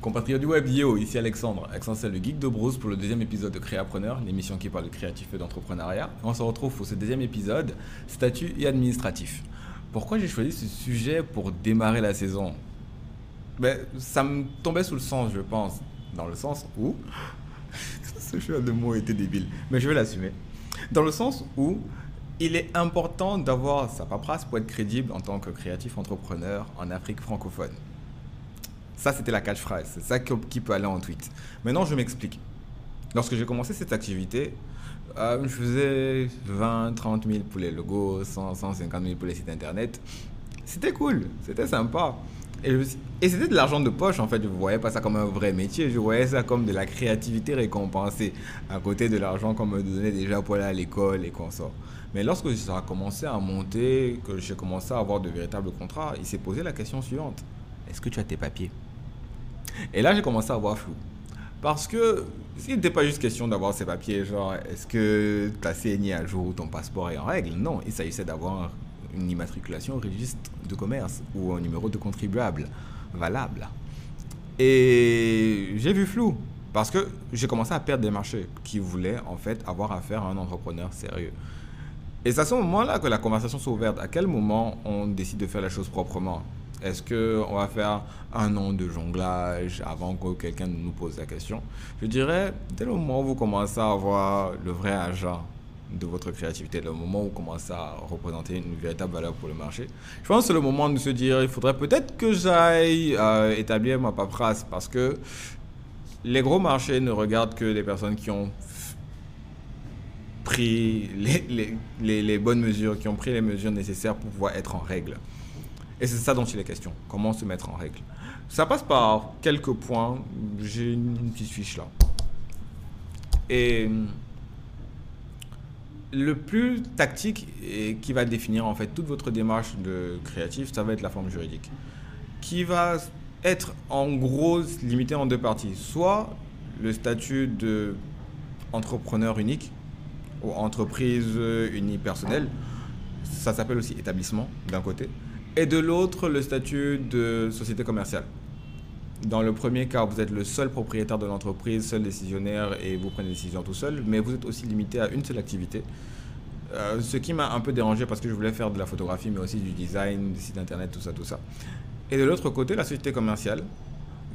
Compatriote du web, yo, ici Alexandre, Accent le geek de Bruce pour le deuxième épisode de Créapreneur, l'émission qui parle de créatif et d'entrepreneuriat. On se retrouve pour ce deuxième épisode, statut et administratif. Pourquoi j'ai choisi ce sujet pour démarrer la saison? Ben, Ça me tombait sous le sens, je pense, dans le sens où... ce choix de mots était débile, mais je vais l'assumer. Dans le sens où il est important d'avoir sa paperasse pour être crédible en tant que créatif entrepreneur en Afrique francophone. Ça, c'était la catchphrase. C'est ça qui peut aller en tweet. Maintenant, je m'explique. Lorsque j'ai commencé cette activité, euh, je faisais 20, 30 000 pour les logos, 100, 150 000 pour les sites internet. C'était cool, c'était sympa. Et, c'était de l'argent de poche, en fait. Je ne voyais pas ça comme un vrai métier. Je voyais ça comme de la créativité récompensée, à côté de l'argent qu'on me donnait déjà pour aller à l'école et consorts. Mais lorsque ça a commencé à monter, que j'ai commencé à avoir de véritables contrats, il s'est posé la question suivante. Est-ce que tu as tes papiers? Et là, j'ai commencé à avoir flou. Parce que ce n'était pas juste question d'avoir ces papiers, genre, est-ce que ta CNI à jour ou ton passeport est en règle? Non, il s'agissait d'avoir une immatriculation au registre de commerce ou un numéro de contribuable valable. Et j'ai vu flou parce que j'ai commencé à perdre des marchés qui voulaient en fait avoir affaire à un entrepreneur sérieux. Et c'est à ce moment-là que la conversation s'est ouverte. À quel moment on décide de faire la chose proprement? Est-ce qu'on va faire un an de jonglage avant que quelqu'un nous pose la question? Je dirais, dès le moment où vous commencez à avoir le vrai agent de votre créativité, le moment où vous commencez à représenter une véritable valeur pour le marché, je pense que c'est le moment de se dire, il faudrait peut-être que j'aille euh, établir ma paperasse parce que les gros marchés ne regardent que les personnes qui ont pris les bonnes mesures, qui ont pris les mesures nécessaires pour pouvoir être en règle. Et c'est ça dont il est question. Comment se mettre en règle. Ça passe par quelques points. J'ai une, petite fiche là. Et le plus tactique et qui va définir en fait toute votre démarche de créatif, ça va être la forme juridique. Qui va être en gros limité en deux parties. Soit le statut de entrepreneur unique ou entreprise unipersonnelle. Ça s'appelle aussi établissement d'un côté et de l'autre le statut de société commerciale. Dans le premier cas, vous êtes le seul propriétaire de l'entreprise, seul décisionnaire et vous prenez des décisions tout seul, mais vous êtes aussi limité à une seule activité. Euh, ce qui m'a un peu dérangé parce que je voulais faire de la photographie, mais aussi du design, des sites internet, tout ça, tout ça. Et de l'autre côté, la société commerciale,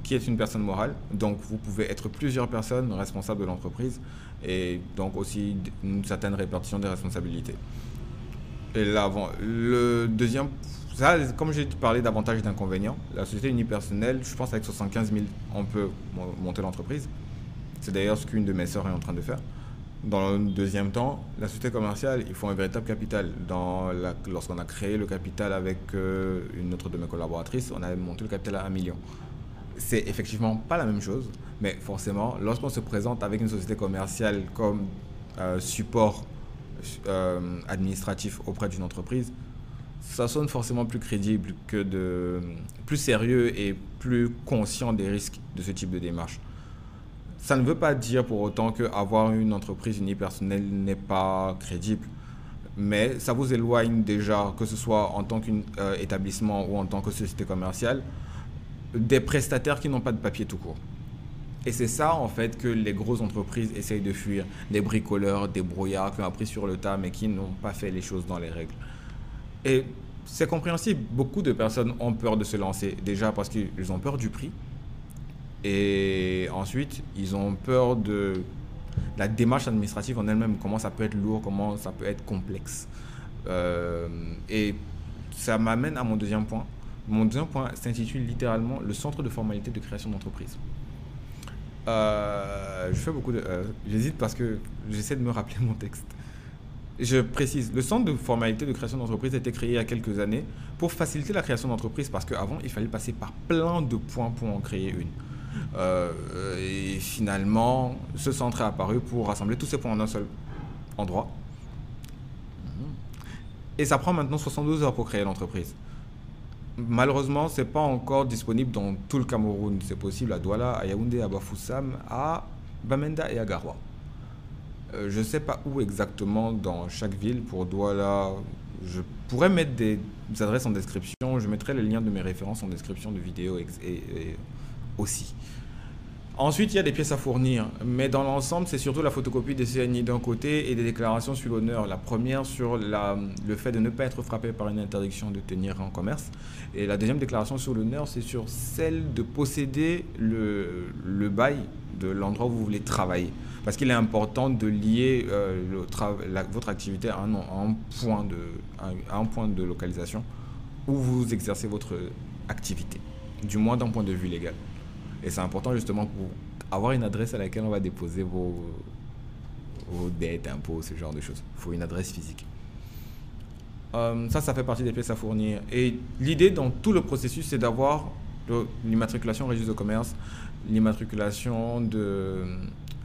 qui est une personne morale. Donc, vous pouvez être plusieurs personnes responsables de l'entreprise et donc aussi une certaine répartition des responsabilités. Et là, le deuxième comme j'ai parlé d'avantages et d'inconvénients, la société unipersonnelle, je pense avec 75 000, on peut monter l'entreprise. C'est d'ailleurs ce qu'une de mes sœurs est en train de faire. Dans le deuxième temps, la société commerciale, il faut un véritable capital. Lorsqu'on a créé le capital avec euh, une autre de mes collaboratrices, on a monté le capital à 1 million. C'est effectivement pas la même chose, mais forcément, lorsqu'on se présente avec une société commerciale comme euh, support euh, administratif auprès d'une entreprise, ça sonne forcément plus crédible que de plus sérieux et plus conscient des risques de ce type de démarche. Ça ne veut pas dire pour autant qu'avoir une entreprise unipersonnelle n'est pas crédible, mais ça vous éloigne déjà, que ce soit en tant qu'établissement ou en tant que société commerciale, des prestataires qui n'ont pas de papier tout court. Et c'est ça, en fait, que les grosses entreprises essayent de fuir. Des bricoleurs, des brouillards qui ont appris sur le tas, mais qui n'ont pas fait les choses dans les règles. Et c'est compréhensible. Beaucoup de personnes ont peur de se lancer. Déjà parce qu'ils ont peur du prix. Et ensuite, ils ont peur de la démarche administrative en elle-même. Comment ça peut être lourd, comment ça peut être complexe. Euh, et ça m'amène à mon deuxième point. Mon deuxième point s'intitule littéralement le centre de formalité de création d'entreprise. Euh, je fais beaucoup de. Euh, j'hésite parce que j'essaie de me rappeler mon texte. Je précise, le centre de formalité de création d'entreprise a été créé il y a quelques années pour faciliter la création d'entreprise parce qu'avant, il fallait passer par plein de points pour en créer une. Euh, et finalement, ce centre est apparu pour rassembler tous ces points en un seul endroit. Et ça prend maintenant 72 heures pour créer l'entreprise. Malheureusement, ce n'est pas encore disponible dans tout le Cameroun. C'est possible à Douala, à Yaoundé, à Bafoussam, à Bamenda et à Garoua. Euh, je ne sais pas où exactement dans chaque ville. Pour Douala, je pourrais mettre des adresses en description. Je mettrai les liens de mes références en description de vidéos et, aussi. Ensuite, il y a des pièces à fournir, mais dans l'ensemble, c'est surtout la photocopie des CNI d'un côté et des déclarations sur l'honneur. La première sur le fait de ne pas être frappé par une interdiction de tenir en commerce. Et la deuxième déclaration sur l'honneur, c'est sur celle de posséder le bail l'endroit où vous voulez travailler. Parce qu'il est important de lier euh, votre activité à un, un point de, à un point de localisation où vous exercez votre activité, du moins d'un point de vue légal. Et c'est important justement pour avoir une adresse à laquelle on va déposer vos, vos dettes, impôts, ce genre de choses. Il faut une adresse physique. Euh, ça, ça fait partie des pièces à fournir. Et l'idée dans tout le processus, c'est d'avoir l'immatriculation au registre de commerce, l'immatriculation de,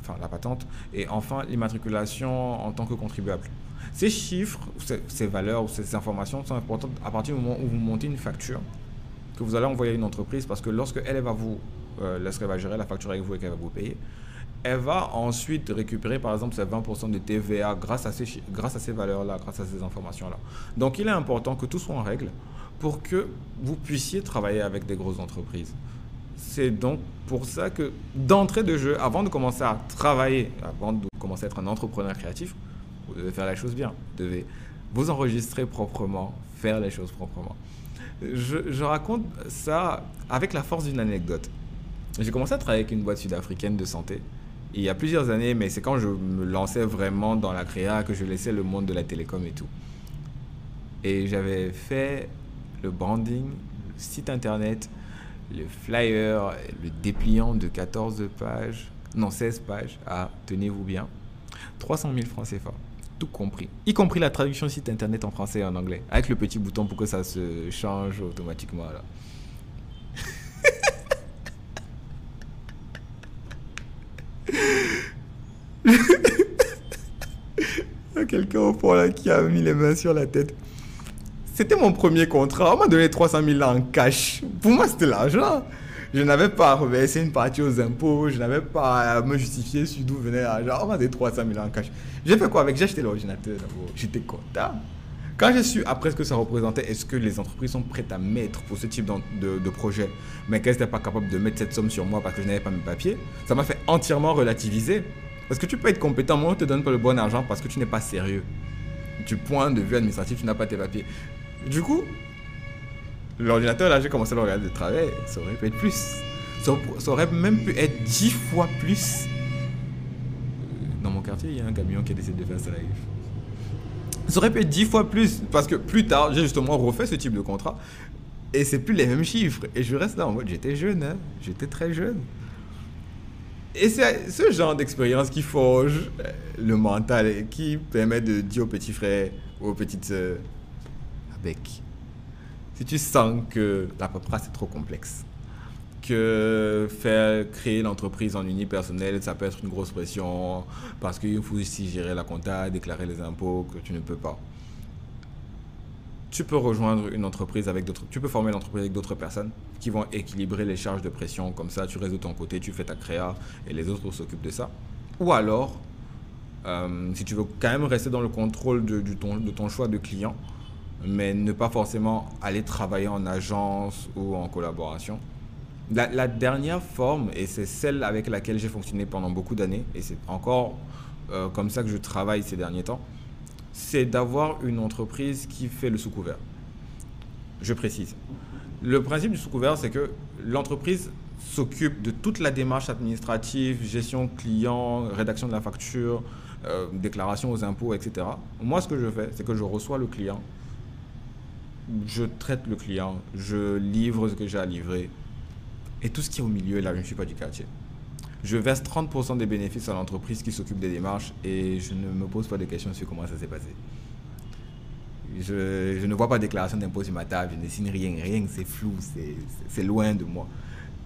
enfin la patente, et enfin l'immatriculation en tant que contribuable. Ces chiffres, ces, valeurs ou ces informations sont importantes à partir du moment où vous montez une facture que vous allez envoyer à une entreprise parce que lorsque elle va vous euh, va gérer la facture avec vous et qu'elle va vous payer, elle va ensuite récupérer par exemple ces 20% de TVA grâce à ces, grâce à ces valeurs-là, grâce à ces informations-là. Donc il est important que tout soit en règle pour que vous puissiez travailler avec des grosses entreprises. C'est donc pour ça que d'entrée de jeu, avant de commencer à travailler, avant de commencer à être un entrepreneur créatif, vous devez faire la chose bien. Vous devez vous enregistrer proprement, faire les choses proprement. Je, je raconte ça avec la force d'une anecdote. J'ai commencé à travailler avec une boîte sud-africaine de santé. il y a plusieurs années, mais c'est quand je me lançais vraiment dans la créa que je laissais le monde de la télécom et tout. Et j'avais fait le branding, le site internet, le flyer, le dépliant de 14 pages, non 16 pages, à, tenez-vous bien, 300 000 francs CFA. Tout compris. Y compris la traduction site internet en français et en anglais. Avec le petit bouton pour que ça se change automatiquement. Là. quelqu'un au fond là qui a mis les mains sur la tête. C'était mon premier contrat. On m'a donné 300 000 en cash. Pour moi, c'était l'argent. Je n'avais pas à reverser une partie aux impôts. Je n'avais pas à me justifier sur d'où venait l'argent. On m'a donné 300 000 en cash. J'ai fait quoi avec? J'ai acheté l'ordinateur. J'étais content. Quand j'ai su après ce que ça représentait, est-ce que les entreprises sont prêtes à mettre pour ce type de, de projet, mais qu'elles n'étaient pas capables de mettre cette somme sur moi parce que je n'avais pas mes papiers, ça m'a fait entièrement relativiser. Parce que tu peux être compétent, mais on ne te donne pas le bon argent parce que tu n'es pas sérieux. Du point de vue administratif, tu n'as pas tes papiers. Du coup, l'ordinateur, là, j'ai commencé à le regarder de travail, ça aurait pu être plus. Ça, aurait même pu être dix fois plus. Dans mon quartier, il y a un camion qui a décidé de faire ça live. Ça aurait pu être dix fois plus, parce que plus tard, j'ai justement refait ce type de contrat, et c'est plus les mêmes chiffres. Et je reste là en mode, j'étais jeune, hein. j'étais très jeune. Et c'est ce genre d'expérience qui forge le mental et qui permet de dire aux petits frères, aux petites sœurs, avec, si tu sens que la paperasse est trop complexe, que faire créer l'entreprise en unipersonnel, ça peut être une grosse pression parce qu'il faut aussi gérer la compta, déclarer les impôts que tu ne peux pas tu peux rejoindre une entreprise avec d'autres, tu peux former l'entreprise avec d'autres personnes qui vont équilibrer les charges de pression. Comme ça, tu résous ton côté, tu fais ta créa et les autres s'occupent de ça. Ou alors, euh, si tu veux quand même rester dans le contrôle de, ton, de ton choix de client, mais ne pas forcément aller travailler en agence ou en collaboration. La, dernière forme, et c'est celle avec laquelle j'ai fonctionné pendant beaucoup d'années, et c'est encore euh, comme ça que je travaille ces derniers temps, c'est d'avoir une entreprise qui fait le sous-couvert. Je précise. Le principe du sous-couvert, c'est que l'entreprise s'occupe de toute la démarche administrative, gestion client, rédaction de la facture, euh, déclaration aux impôts, etc. Moi, ce que je fais, c'est que je reçois le client, je traite le client, je livre ce que j'ai à livrer. Et tout ce qui est au milieu, là, je ne suis pas du quartier je verse 30% des bénéfices à l'entreprise qui s'occupe des démarches et je ne me pose pas de questions sur comment ça s'est passé. Je, ne vois pas de déclaration d'impôt sur ma table, je ne signe rien, rien, c'est flou, c'est loin de moi.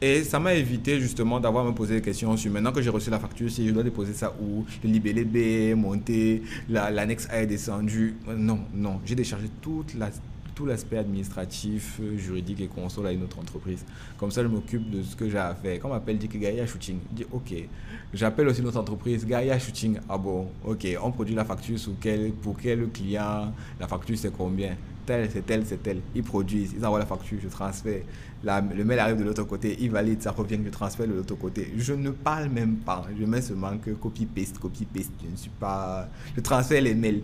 Et ça m'a évité justement d'avoir à me poser des questions sur maintenant que j'ai reçu la facture, si je dois déposer ça où, le libellé B, monter, l'annexe A est descendu. Non, non, j'ai déchargé toute la tout l'aspect administratif, euh, juridique et console à une autre entreprise. Comme ça, je m'occupe de ce que j'ai à faire. Quand on m'appelle, dit que Gaia Shooting, je dis ok. J'appelle aussi notre entreprise, Gaia Shooting. Ah bon, ok, on produit la facture pour quel client, la facture c'est combien? Tel, c'est tel, c'est tel. Ils produisent, ils envoient la facture, je transfère. le mail arrive de l'autre côté, il valide, ça revient, je transfère de l'autre côté. Je ne parle même pas. Je mets seulement que copy-paste, copy-paste. Je ne suis pas. Je transfère les mails.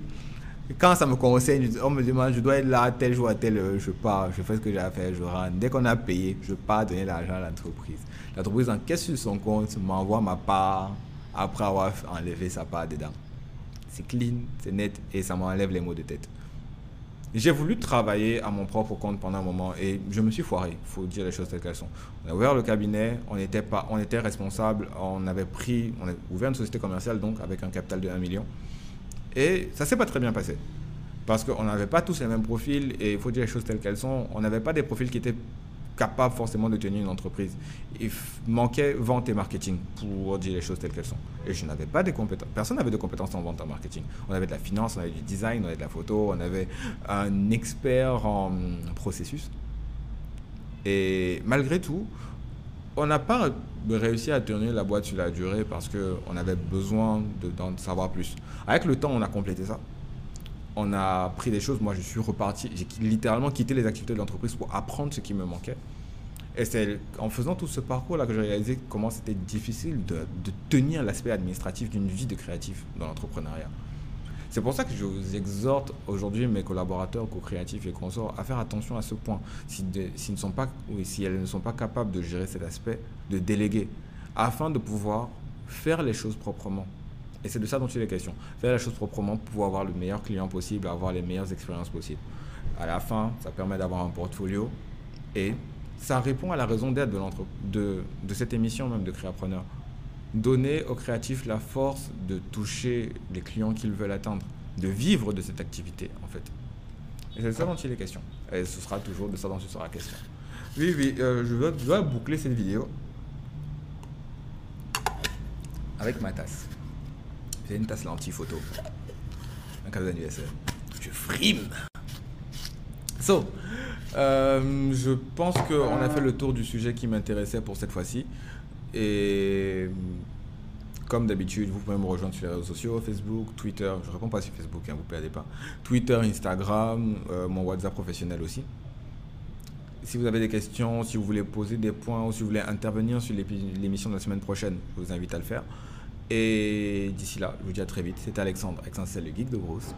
Quand ça me concerne, on me demande, je dois être là tel jour à tel heure, je pars, je fais ce que j'ai à faire, je rentre. Dès qu'on a payé, je pars donner l'argent à l'entreprise. L'entreprise encaisse sur son compte, m'envoie ma part après avoir enlevé sa part dedans. C'est clean, c'est net et ça m'enlève les maux de tête. J'ai voulu travailler à mon propre compte pendant un moment et je me suis foiré, il faut dire les choses telles qu'elles sont. On a ouvert le cabinet, on était, pas, on était responsable, on avait pris, on a ouvert une société commerciale donc avec un capital de 1 million. Et ça s'est pas très bien passé. Parce qu'on n'avait pas tous les mêmes profils et il faut dire les choses telles qu'elles sont. On n'avait pas des profils qui étaient capable forcément de tenir une entreprise. Il manquait vente et marketing pour dire les choses telles qu'elles sont. Et je n'avais pas de compétences. Personne n'avait de compétences en vente et en marketing. On avait de la finance, on avait du design, on avait de la photo, on avait un expert en processus. Et malgré tout, on n'a pas réussi à tenir la boîte sur la durée parce qu'on avait besoin d'en savoir plus. Avec le temps, on a complété ça on a pris des choses. Moi, je suis reparti. J'ai littéralement quitté les activités de l'entreprise pour apprendre ce qui me manquait. Et c'est en faisant tout ce parcours-là que j'ai réalisé comment c'était difficile de, tenir l'aspect administratif d'une vie de créatif dans l'entrepreneuriat. C'est pour ça que je vous exhorte aujourd'hui, mes collaborateurs, co-créatifs et consorts, à faire attention à ce point. Si, ne sont pas, si elles ne sont pas capables de gérer cet aspect, de déléguer, afin de pouvoir faire les choses proprement. Et c'est de ça dont il est question. Faire la chose proprement pour pouvoir avoir le meilleur client possible, avoir les meilleures expériences possibles. À la fin, ça permet d'avoir un portfolio et ça répond à la raison d'être de, de, de cette émission même de Créapreneur. Donner aux créatifs la force de toucher les clients qu'ils veulent atteindre, de vivre de cette activité en fait. Et c'est ça dont il est question. Et ce sera toujours de ça dont il sera question. Oui, oui, euh, je, dois boucler cette vidéo avec ma tasse. J'ai une tasse lentille photo. Un cadeau d'anniversaire. Je frime. So, euh, je pense qu'on a fait le tour du sujet qui m'intéressait pour cette fois-ci. Et comme d'habitude, vous pouvez me rejoindre sur les réseaux sociaux, Facebook, Twitter. Je réponds pas sur Facebook, hein, vous ne perdez pas. Twitter, Instagram, euh, mon WhatsApp professionnel aussi. Si vous avez des questions, si vous voulez poser des points ou si vous voulez intervenir sur l'émission de la semaine prochaine, je vous invite à le faire. Et d'ici là, je vous dis à très vite. C'était Alexandre, Alexandre le geek de Bruce.